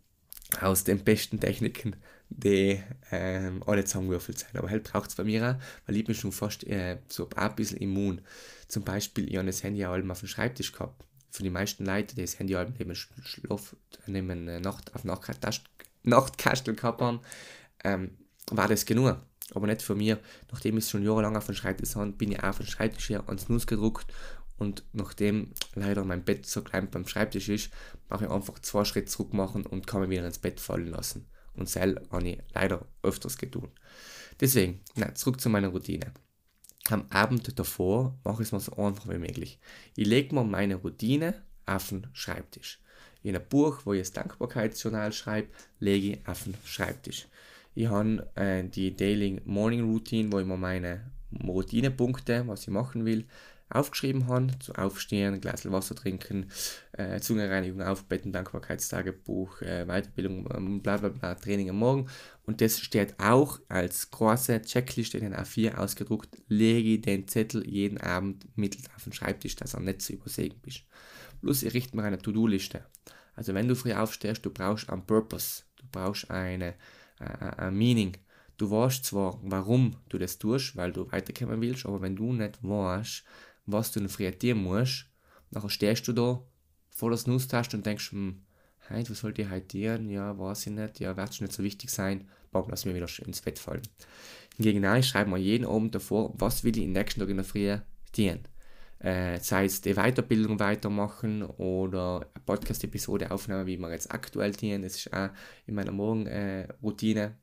aus den besten Techniken, die ähm, alle zusammengewürfelt sind. Aber halt braucht es bei mir auch, weil ich bin schon fast äh, so ein bisschen immun. Zum Beispiel, ich habe das Handy auf dem Schreibtisch gehabt. Für die meisten Leute, die das Handy auch neben, äh, Nacht, auf Nachtkastel gehabt haben, ähm, war das genug. Aber nicht für mich. Nachdem ich schon jahrelang auf dem Schreibtisch habe, bin ich auch auf den Schreibtisch her ans Nuss gedruckt und nachdem leider mein Bett so klein beim Schreibtisch ist, mache ich einfach zwei Schritte zurück machen und kann mich wieder ins Bett fallen lassen. Und das habe ich leider öfters getan. Deswegen, na, zurück zu meiner Routine. Am Abend davor mache ich es mir so einfach wie möglich. Ich lege mir meine Routine auf den Schreibtisch. In einem Buch, wo ich das Dankbarkeitsjournal schreibe, lege ich auf den Schreibtisch. Ich habe äh, die Daily Morning Routine, wo ich mir meine Routinepunkte, was ich machen will, aufgeschrieben haben, zu Aufstehen, ein Glas Wasser trinken, äh, Zungenreinigung, Aufbetten, Dankbarkeitstagebuch, äh, Weiterbildung, ähm, bla bla bla, Training am Morgen. Und das steht auch als große Checkliste in A4 ausgedruckt. Lege den Zettel jeden Abend mittel auf den Schreibtisch, dass er nicht zu übersehen bist. Plus, ich richte mir eine To-Do-Liste. Also, wenn du früh aufstehst, du brauchst einen Purpose, du brauchst eine, äh, ein Meaning. Du weißt zwar, warum du das tust, weil du weiterkommen willst, aber wenn du nicht weißt, was du in früh tun musst. Nachher stehst du da vor der Snooze-Taste und denkst, hm, heute, was soll ich heute tun? Ja, weiß ich nicht. Ja, wird schon nicht so wichtig sein. Bam, lass mir wieder ins Bett fallen. Hingegen nein, ich schreibe mir jeden Abend davor, was will ich den nächsten Tag in der Früh tun. Äh, sei es die Weiterbildung weitermachen oder eine Podcast-Episode aufnehmen, wie wir jetzt aktuell tun. Das ist auch in meiner Morgenroutine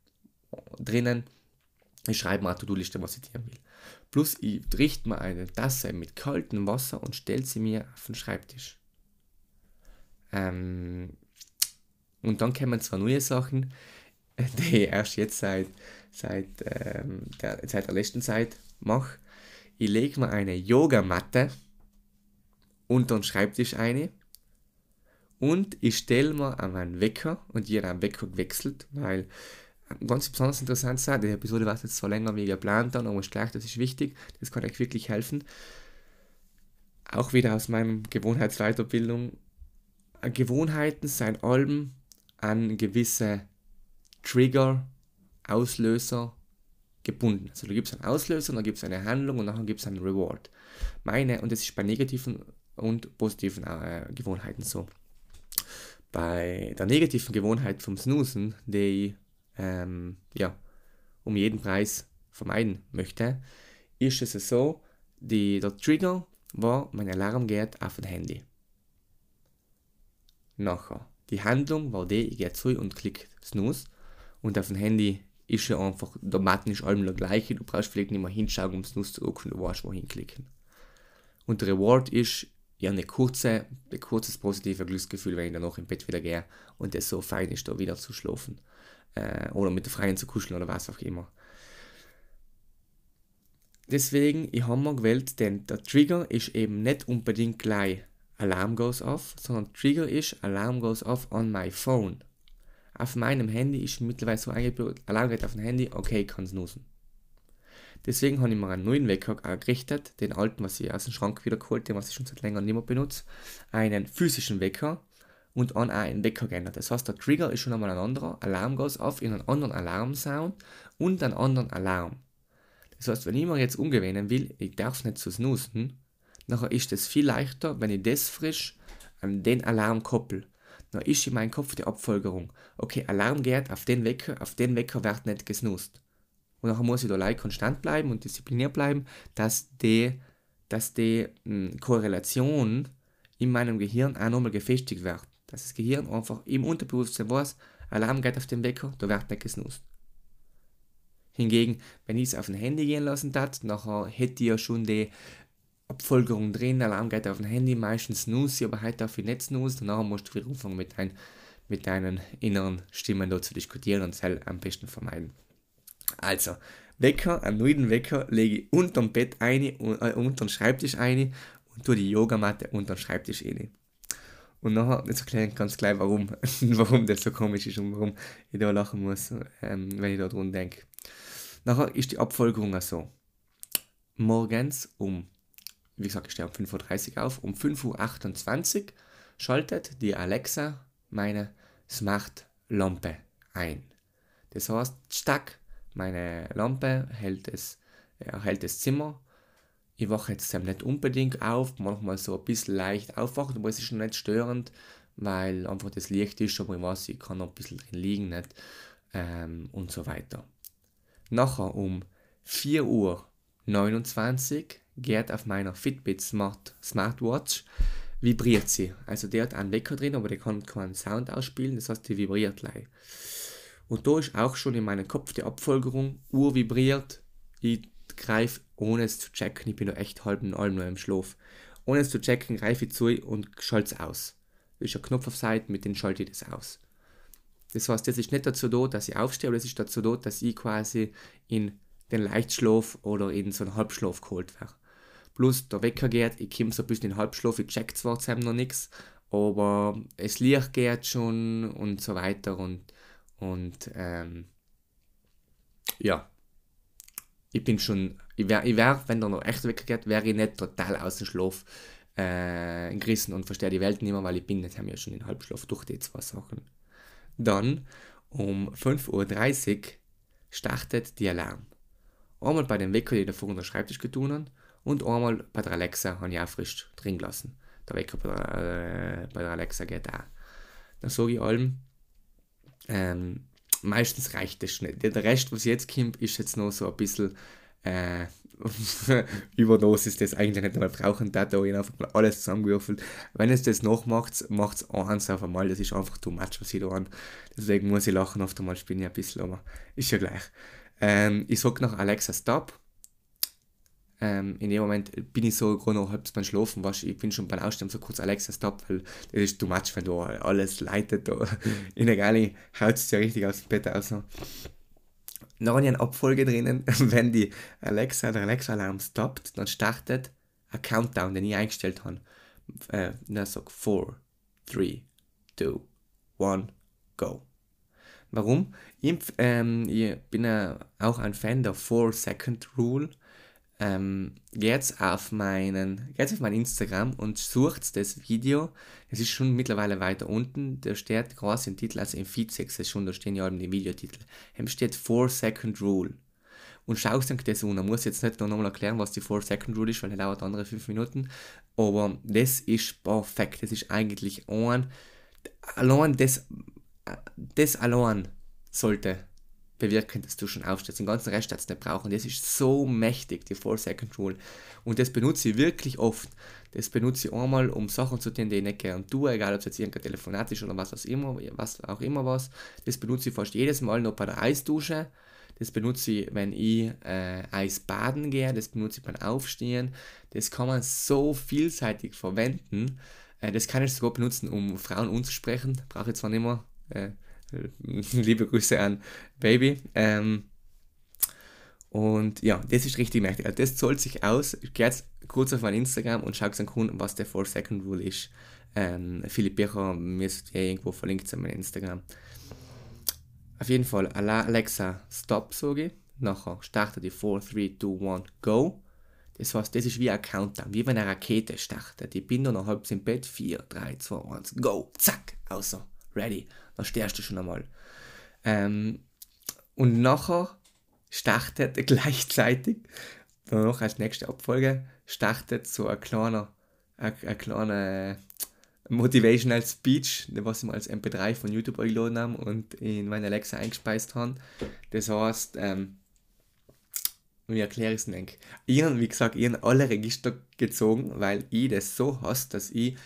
drinnen. Ich schreibe mir eine To-Do-Liste, was ich tun will. Plus ich richte mir eine Tasse mit kaltem Wasser und stelle sie mir auf den Schreibtisch. Ähm, und dann kommen zwar neue Sachen, (laughs) die ich erst jetzt seit, seit, ähm, der, seit der letzten Zeit mache. Ich lege mir eine Yogamatte unter den Schreibtisch ein und ich stelle mir an meinen Wecker und einen Wecker gewechselt, weil ganz besonders interessant sein. Die Episode war jetzt zwar länger wie geplant, dann, aber gleich, das ist wichtig. Das kann euch wirklich helfen. Auch wieder aus meinem Gewohnheitsweiterbildung. Gewohnheiten sind Alben an gewisse Trigger, Auslöser gebunden. Also da gibt es einen Auslöser, dann gibt es eine Handlung und nachher gibt es einen Reward. Meine, und das ist bei negativen und positiven äh, Gewohnheiten so. Bei der negativen Gewohnheit vom Snoosen, die ähm, ja, um jeden Preis vermeiden möchte, ist es so, die, der Trigger war, mein Alarm geht auf ein Handy. Nachher, die Handlung war die, ich gehe zu und klicke Snooze und auf dem Handy ist ja einfach, der Button ist allem der gleiche, du brauchst vielleicht nicht mehr hinschauen, um Snooze zu drücken, du weißt, wohin klicken. Und der Reward ist ja eine kurze, ein kurzes positives Glücksgefühl, wenn ich danach im Bett wieder gehe und es so fein ist, da wieder zu schlafen äh, oder mit der Freien zu kuscheln oder was auch immer. Deswegen, ich habe mir gewählt, denn der Trigger ist eben nicht unbedingt gleich Alarm goes off, sondern Trigger ist Alarm goes off on my phone. Auf meinem Handy ist mittlerweile so eingebaut, Alarm geht auf dem Handy, okay, kann snoosen. Deswegen habe ich mir einen neuen Wecker gerichtet, den alten, was ich aus dem Schrank wieder geholt, den was ich schon seit längerem nicht mehr benutze, einen physischen Wecker und an einen Wecker geändert. Das heißt, der Trigger ist schon einmal ein anderer, Alarm goes auf in einen anderen Alarmsound und einen anderen Alarm. Das heißt, wenn ich mir jetzt umgewöhnen will, ich darf nicht zu snoosen, nachher ist es viel leichter, wenn ich das frisch an den Alarm koppel. Dann ist in meinem Kopf die Abfolgerung. Okay, Alarm geht auf den Wecker, auf den Wecker wird nicht gesnoost. Und nachher muss ich da leicht konstant bleiben und diszipliniert bleiben, dass die, dass die mh, hm, Korrelation in meinem Gehirn auch nochmal gefestigt wird. Dass das Gehirn einfach im Unterbewusstsein weiß, Alarm geht auf den Wecker, da wird nicht gesnoost. Hingegen, wenn ich es auf ein Handy gehen lassen tat, nachher hätte ich ja schon die Abfolgerung drin, Alarm geht auf dem Handy, meistens snooze aber heute darf ich nicht snooze, danach musst du wieder anfangen mit, dein, mit deinen inneren Stimmen da zu diskutieren und es am besten vermeiden. Also, Wecker, einen neuen Wecker lege ich unter dem Bett ein, äh, unter den Schreibtisch ein und tue die Yogamatte unter den Schreibtisch rein. Und nachher, jetzt erkläre ich ganz gleich, warum, (laughs) warum das so komisch ist und warum ich da lachen muss, ähm, wenn ich da dran denke. Nachher ist die Abfolgerung so. Morgens um, wie gesagt, ich stehe um 5.30 Uhr auf, um 5.28 Uhr schaltet die Alexa meine Smart-Lampe ein. Das heißt, stack, meine Lampe hält es, erhält das Zimmer. Ich wache jetzt nicht unbedingt auf, manchmal so ein bisschen leicht aufwachen, aber es ist schon nicht störend, weil einfach das Licht ist, aber ich weiß, ich kann noch ein bisschen drin liegen nicht, ähm, und so weiter. Nachher um 4 Uhr 29 geht auf meiner Fitbit Smart, Smartwatch vibriert sie. Also der hat einen Wecker drin, aber der kann keinen Sound ausspielen, das heißt, die vibriert gleich. Und da ist auch schon in meinem Kopf die Abfolgerung, Uhr vibriert, ich greife, ohne es zu checken, ich bin noch echt halb in allem nur im Schlaf. Ohne es zu checken, greife ich zu und schalte es aus. Ist ein Knopf auf Seite, mit dem schalte ich das aus. Das heißt, das ist nicht dazu da, dass ich aufstehe, aber das ist dazu da, dass ich quasi in den Leichtschlaf oder in so einen Halbschlaf geholt werde. Plus der Wecker geht, ich komme so ein bisschen in den Halbschlaf, ich check zwar zusammen noch nichts, aber es Licht geht schon und so weiter und und ähm, ja, ich bin schon, ich wäre, wär, wenn da noch echt weggeht, wäre ich nicht total aus dem Schlaf äh, gerissen und verstehe die Welt nicht mehr, weil ich bin jetzt haben ja schon in Halbschlaf durch die zwei Sachen. Dann um 5.30 Uhr startet die Alarm. Einmal bei dem Wecker, den ich davor unter den Schreibtisch getan habe, und einmal bei der Alexa habe ich auch frisch drin gelassen. Der Wecker bei der, äh, bei der Alexa geht auch. Dann sage ich allem, ähm, meistens reicht das nicht. Der Rest, was jetzt kommt, ist jetzt noch so ein bisschen äh, (laughs) Überdosis, das eigentlich nicht einmal brauchen, da da einfach mal alles zusammengewürfelt. Wenn es das noch macht, macht es eins auf einmal, das ist einfach too much, was ich da an. Deswegen muss ich lachen, oft einmal bin ich ein bisschen, aber ist ja gleich. Ähm, ich sage nach Alexa Stop ähm, in dem Moment bin ich so gerade noch halb beim Schlafen, weißt, ich bin schon beim Ausstehen so kurz Alexa stopp, weil das ist too much, wenn du alles leitet, da (laughs) in der Gali haut es ja richtig aus dem Bett aus. Dann habe ich eine Abfolge drinnen, (laughs) wenn die Alexa, der Alexa-Alarm stoppt, dann startet ein Countdown, den ich eingestellt habe. Äh, dann sagt 4, 3, 2, 1, go. Warum? Ich, ähm, ich bin äh, auch ein Fan der 4-Second-Rule ähm, geht auf meinen, geht auf mein Instagram und sucht das Video. Es ist schon mittlerweile weiter unten. Da steht quasi im Titel, also im Feed-Section, da stehen ja eben die Videotitel. Hier steht 4 Second Rule. Und schaust dann das an. Ich muss jetzt nicht noch nochmal erklären, was die 4 Second Rule ist, weil das dauert andere 5 Minuten. Aber das ist perfekt. Das ist eigentlich ein, allein das, das allein sollte bewirken, dass du schon aufstehst. Den ganzen Rest hat es nicht brauchen. Das ist so mächtig, die 4-Second Rule. Und das benutze ich wirklich oft. Das benutze ich einmal, um Sachen zu tun, die ich nicht gerne tue, egal ob es jetzt irgendein Telefonat ist oder was, was, immer, was auch immer was. Das benutze ich fast jedes Mal noch bei der Eisdusche. Das benutze ich, wenn ich äh, Eis baden gehe. Das benutze ich beim Aufstehen. Das kann man so vielseitig verwenden. Äh, das kann ich sogar benutzen, um Frauen anzusprechen. Brauche ich zwar nicht mehr. Äh, (laughs) Liebe Grüße an Baby. Ähm, und ja, das ist richtig mächtig. Also das zahlt sich aus. Geht jetzt kurz auf mein Instagram und schaut dann an, was der 4-Second Rule ist. Ähm, Philipp Bircher müsst ihr irgendwo verlinkt sein, mein Instagram. Auf jeden Fall, Alexa, Stop, sage ich. Nachher startet die 4, 3, 2, 1, Go. Das heißt, das ist wie ein Countdown, wie wenn eine Rakete startet. Ich bin dann halb im Bett, 4, 3, 2, 1, go, zack, außer, ready. Dann stehst du schon einmal. Ähm, und nachher startet (laughs) gleichzeitig, noch als nächste Abfolge, startet so ein kleiner, ein, ein kleiner Motivational Speech, was ich mal als MP3 von YouTube eingeladen habe und in meine Alexa eingespeist habe. Das heißt, ähm, wie erkläre ich es denn? Ich wie gesagt, ich habe alle Register gezogen, weil ich das so hasse, dass ich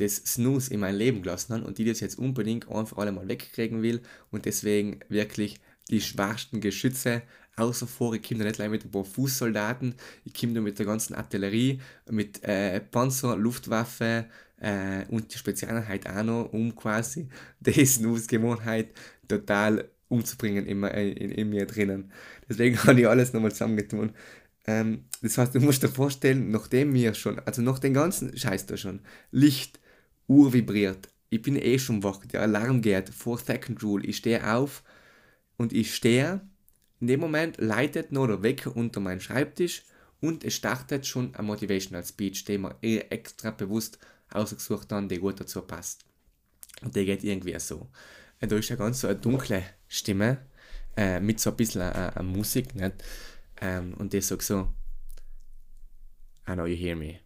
das Snooze in mein Leben gelassen habe und die das jetzt unbedingt einfach alle mal wegkriegen will und deswegen wirklich die schwachsten Geschütze außer vor, ich komme da nicht gleich mit ein paar Fußsoldaten, ich komme da mit der ganzen Artillerie, mit äh, Panzer, Luftwaffe äh, und die Spezialeinheit auch noch, um quasi (laughs) die Snooze-Gewohnheit total umzubringen in, in, in, mir drinnen. Deswegen (laughs) habe ich alles nochmal zusammengetan. Ähm, das heißt, du musst dir vorstellen, nachdem mir schon, also nach dem ganzen Scheiß da schon, Licht, Uhr vibriert, ich bin eh schon wach, der Alarm geht, vor Second Rule, ich stehe auf und ich stehe, in dem Moment leitet noch der Wecker unter meinen Schreibtisch und es startet schon ein Motivational Speech, den wir eh extra bewusst ausgesucht haben, der gut dazu passt. Und der geht irgendwie so. Da ist ja ganz so eine dunkle Stimme äh, mit so ein bisschen äh, äh, Musik, nicht? Ähm, und der sagt so, I know you hear me.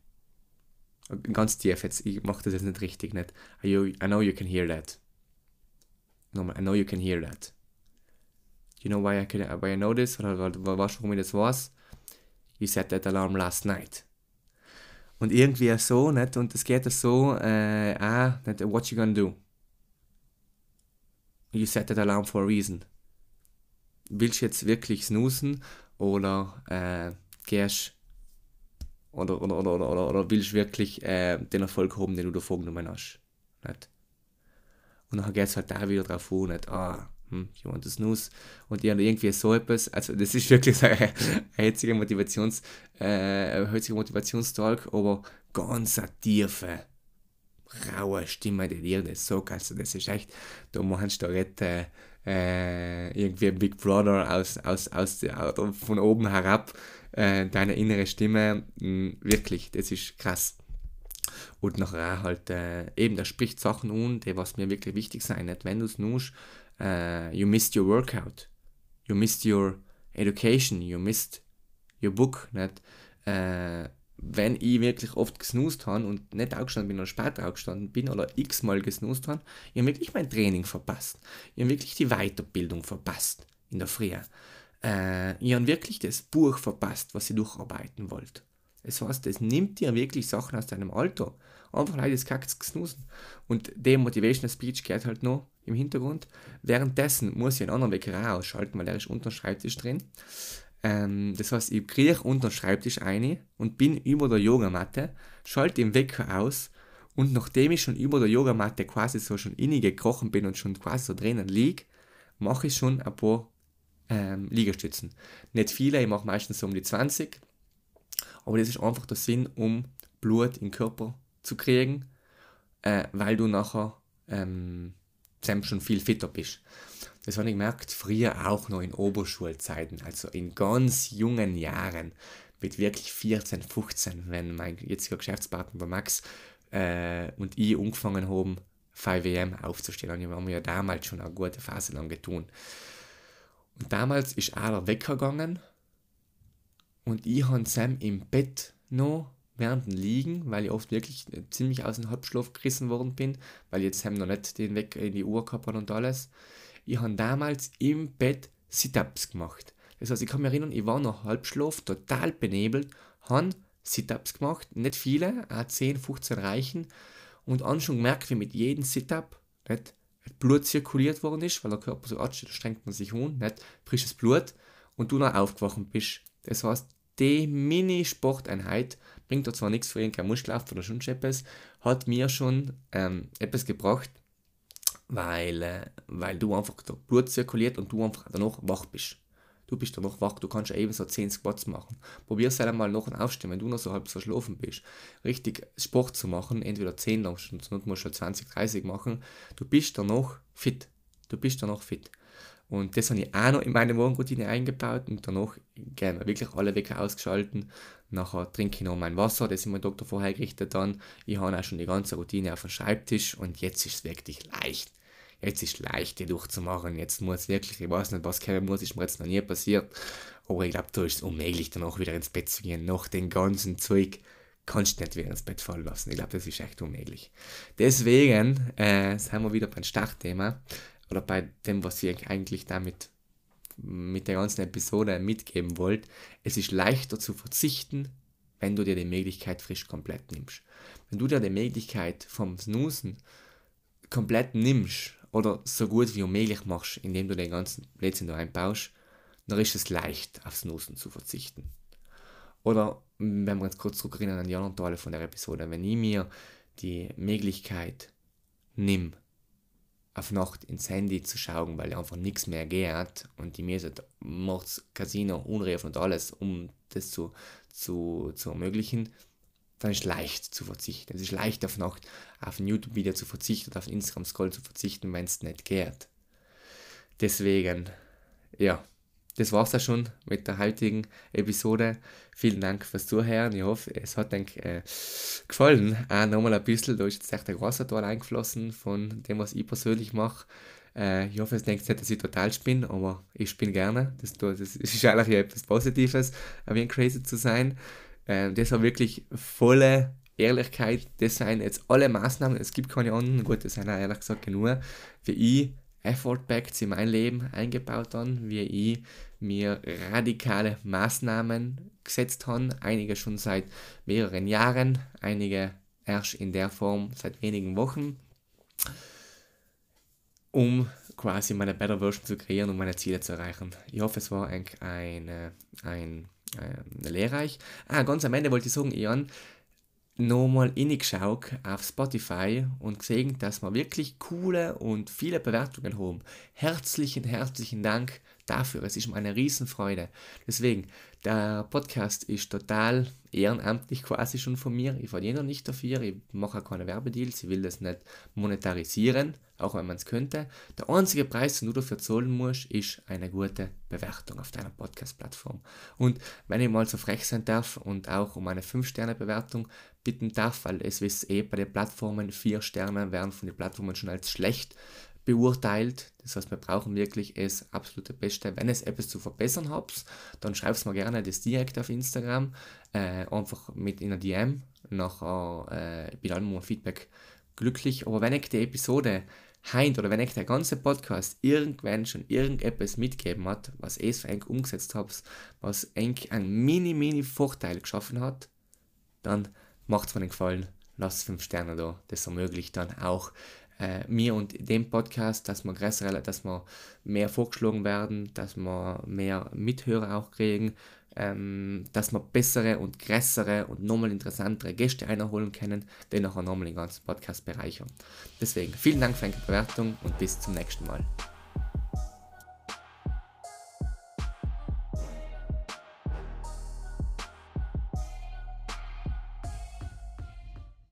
Ganz tief jetzt, ich mache das jetzt nicht richtig, nicht? I, I know you can hear that. Nochmal, I know you can hear that. You know why I, can, why I know this? Oder weißt du, warum ich das weiß? You set that alarm last night. Und irgendwie so, nicht? Und es geht so, äh, ah, nicht, what you gonna do? You set that alarm for a reason. Willst du jetzt wirklich snoosen oder äh, gehst oder, oder, oder, oder, oder, oder willst du wirklich äh, den Erfolg haben, den du da vorgenommen hast? Nicht? Und dann geht es halt da wieder drauf an, nicht, ah, hm, you want to snooze? Und ja, irgendwie so etwas, also das ist wirklich so ein einziger Motivations, äh, Motivationstalk, aber ganz eine tiefe, raue Stimme, die dir das sagt, also das ist echt, da machst du da äh, irgendwie ein Big Brother aus, aus, aus, von oben herab, äh, deine innere Stimme, mh, hm, wirklich, das ist krass. Und nachher halt, äh, eben, da spricht Sachen an, die was mir wirklich wichtig sind, nicht wenn du es nust, uh, you missed your workout, you missed your education, you missed your book, nicht? Uh, wenn ich wirklich oft gesnoost habe und nicht aufgestanden bin oder später aufgestanden bin oder x-mal gesnoost habe, ich habe wirklich mein Training verpasst. Ich habe wirklich die Weiterbildung verpasst in der Früh. Äh, habe wirklich das Buch verpasst, was ich durcharbeiten wollte. Das heißt, es nimmt dir wirklich Sachen aus deinem Alter. Einfach leider das Kacks gesnussen. Und der Motivational Speech geht halt noch im Hintergrund. Währenddessen muss ich einen anderen Wecker ausschalten, weil der ist unter dem Schreibtisch drin. Ähm, das heißt, ich kriege unter den Schreibtisch eine und bin über der Yogamatte, schalte den Wecker aus und nachdem ich schon über der Yogamatte quasi so schon innig gekrochen bin und schon quasi so drinnen liege, mache ich schon ein paar ähm, Liegestützen. Nicht viele, ich mache meistens so um die 20, aber das ist einfach der Sinn, um Blut im Körper zu kriegen, äh, weil du nachher ähm, schon viel fitter bist. Das habe ich gemerkt, früher auch noch in Oberschulzeiten, also in ganz jungen Jahren, mit wirklich 14, 15, wenn mein jetziger Geschäftspartner der Max äh, und ich angefangen haben, 5WM aufzustellen. Und wir haben ja damals schon eine gute Phase lang getan. Und damals ist auch der Wecker gegangen und ich habe Sam im Bett noch während dem Liegen, weil ich oft wirklich ziemlich aus dem Halbschlaf gerissen worden bin, weil jetzt Sam noch nicht den Wecker in die Uhr gehabt und alles. Ich habe damals im Bett Sit-Ups gemacht. Das heißt, ich kann mich erinnern, ich war noch Halbschlaf, total benebelt, habe Sit-Ups gemacht, nicht viele, auch 10, 15 reichen und dann schon gemerkt, wie mit jedem Sit-Up Blut zirkuliert worden ist, weil der Körper so da strengt man sich um, nicht frisches Blut und du noch aufgewacht bist. Das heißt, die Mini-Sporteinheit bringt da zwar nichts für ihn, kein Muskelaufbau oder sonst etwas, hat mir schon ähm, etwas gebracht, weil, äh, weil du einfach der Blut zirkuliert und du einfach danach wach bist. Du bist danach wach, du kannst ja eben so 10 Squats machen. Probier es einmal noch aufstehen, wenn du noch so halb verschlafen bist. Richtig Sport zu machen, entweder 10 lang, sonst musst du schon 20, 30 machen. Du bist danach fit. Du bist danach fit. Und das habe ich auch noch in meine Morgenroutine eingebaut und danach gerne wirklich alle Wecker ausgeschalten. Nachher trinke ich noch mein Wasser, das ich mein Doktor vorher gerichtet habe. Ich habe auch schon die ganze Routine auf dem Schreibtisch und jetzt ist es wirklich leicht. Jetzt ist leicht, die durchzumachen. Jetzt muss wirklich, ich weiß nicht, was kommen muss, ist mir jetzt noch nie passiert. Aber ich glaube, da ist es unmöglich, danach wieder ins Bett zu gehen. Nach dem ganzen Zeug kannst du nicht wieder ins Bett fallen lassen. Ich glaube, das ist echt unmöglich. Deswegen äh, sind wir wieder beim Startthema oder bei dem, was ihr eigentlich damit mit der ganzen Episode mitgeben wollt. Es ist leichter zu verzichten, wenn du dir die Möglichkeit frisch komplett nimmst. Wenn du dir die Möglichkeit vom Snoosen komplett nimmst oder so gut wie möglich machst, indem du den ganzen Blödsinn da einbaust, dann ist es leicht, aufs Snoosen zu verzichten. Oder wenn wir uns kurz zurückerinnern an die anderen Teile von der Episode, wenn ich mir die Möglichkeit nimm, auf Nacht ins Handy zu schauen, weil einfach nichts mehr geht und die müssen macht Casino unrufen und alles, um das zu, zu, zu ermöglichen, dann ist leicht zu verzichten. Es ist leicht auf Nacht auf ein YouTube-Video zu verzichten oder auf ein Instagram-Scroll zu verzichten, wenn es nicht geht. Deswegen, ja, das war's auch schon mit der heutigen Episode. Vielen Dank fürs Zuhören. Ich hoffe, es hat euch äh, gefallen. Auch nochmal ein bisschen, da ist jetzt echt ein großer Teil eingeflossen von dem, was ich persönlich mache. Äh, ich hoffe, es denkt nicht, dass ich total spinne, aber ich spinne gerne. Das, das ist (laughs) eigentlich etwas Positives, ein wenig crazy zu sein. Äh, das war wirklich volle Ehrlichkeit. Das sind jetzt alle Maßnahmen. Es gibt keine anderen. Gut, das sind auch ehrlich gesagt genug. Für ich Effort-Packs in mein Leben eingebaut habe, wie ich mir radikale Maßnahmen gesetzt habe, einige schon seit mehreren Jahren, einige erst in der Form seit wenigen Wochen, um quasi meine Better Version zu kreieren und meine Ziele zu erreichen. Ich hoffe, es war ein, ein, ein, ein lehrreich. Ah, ganz am Ende wollte ich sagen, Ian, nochmal reingeschaut auf Spotify und gesehen, dass wir wirklich coole und viele Bewertungen haben. Herzlichen, herzlichen Dank dafür. Es ist mir eine Riesenfreude. Deswegen, der Podcast ist total ehrenamtlich quasi schon von mir. Ich verdiene noch nicht dafür, ich mache auch keine Werbedeals, ich will das nicht monetarisieren, auch wenn man es könnte. Der einzige Preis, den du dafür zahlen musst, ist eine gute Bewertung auf deiner Podcast-Plattform. Und wenn ich mal so frech sein darf und auch um eine 5-Sterne-Bewertung bitten darf, weil es ist eh bei den Plattformen 4 Sterne werden von den Plattformen schon als schlecht beurteilt. Das heißt, wir brauchen wirklich das absolute Beste. Wenn es etwas zu verbessern habt, dann schreibt es mir gerne das direkt auf Instagram, äh, einfach mit in einer DM. Nachher äh, bin ich immer Feedback glücklich. Aber wenn ich die Episode heint oder wenn ich der ganze Podcast irgendwann schon irgendetwas mitgeben hat, was ich für eng umgesetzt habe, was eng einen mini-mini Vorteil geschaffen hat, dann macht es mir den Gefallen, lasst 5 Sterne da. Das ermöglicht dann auch äh, mir und dem Podcast, dass wir dass wir mehr vorgeschlagen werden, dass wir mehr Mithörer auch kriegen, ähm, dass wir bessere und größere und nochmal interessantere Gäste einholen können, die nachher nochmal den ganzen Podcast bereichern. Deswegen vielen Dank für eure Bewertung und bis zum nächsten Mal.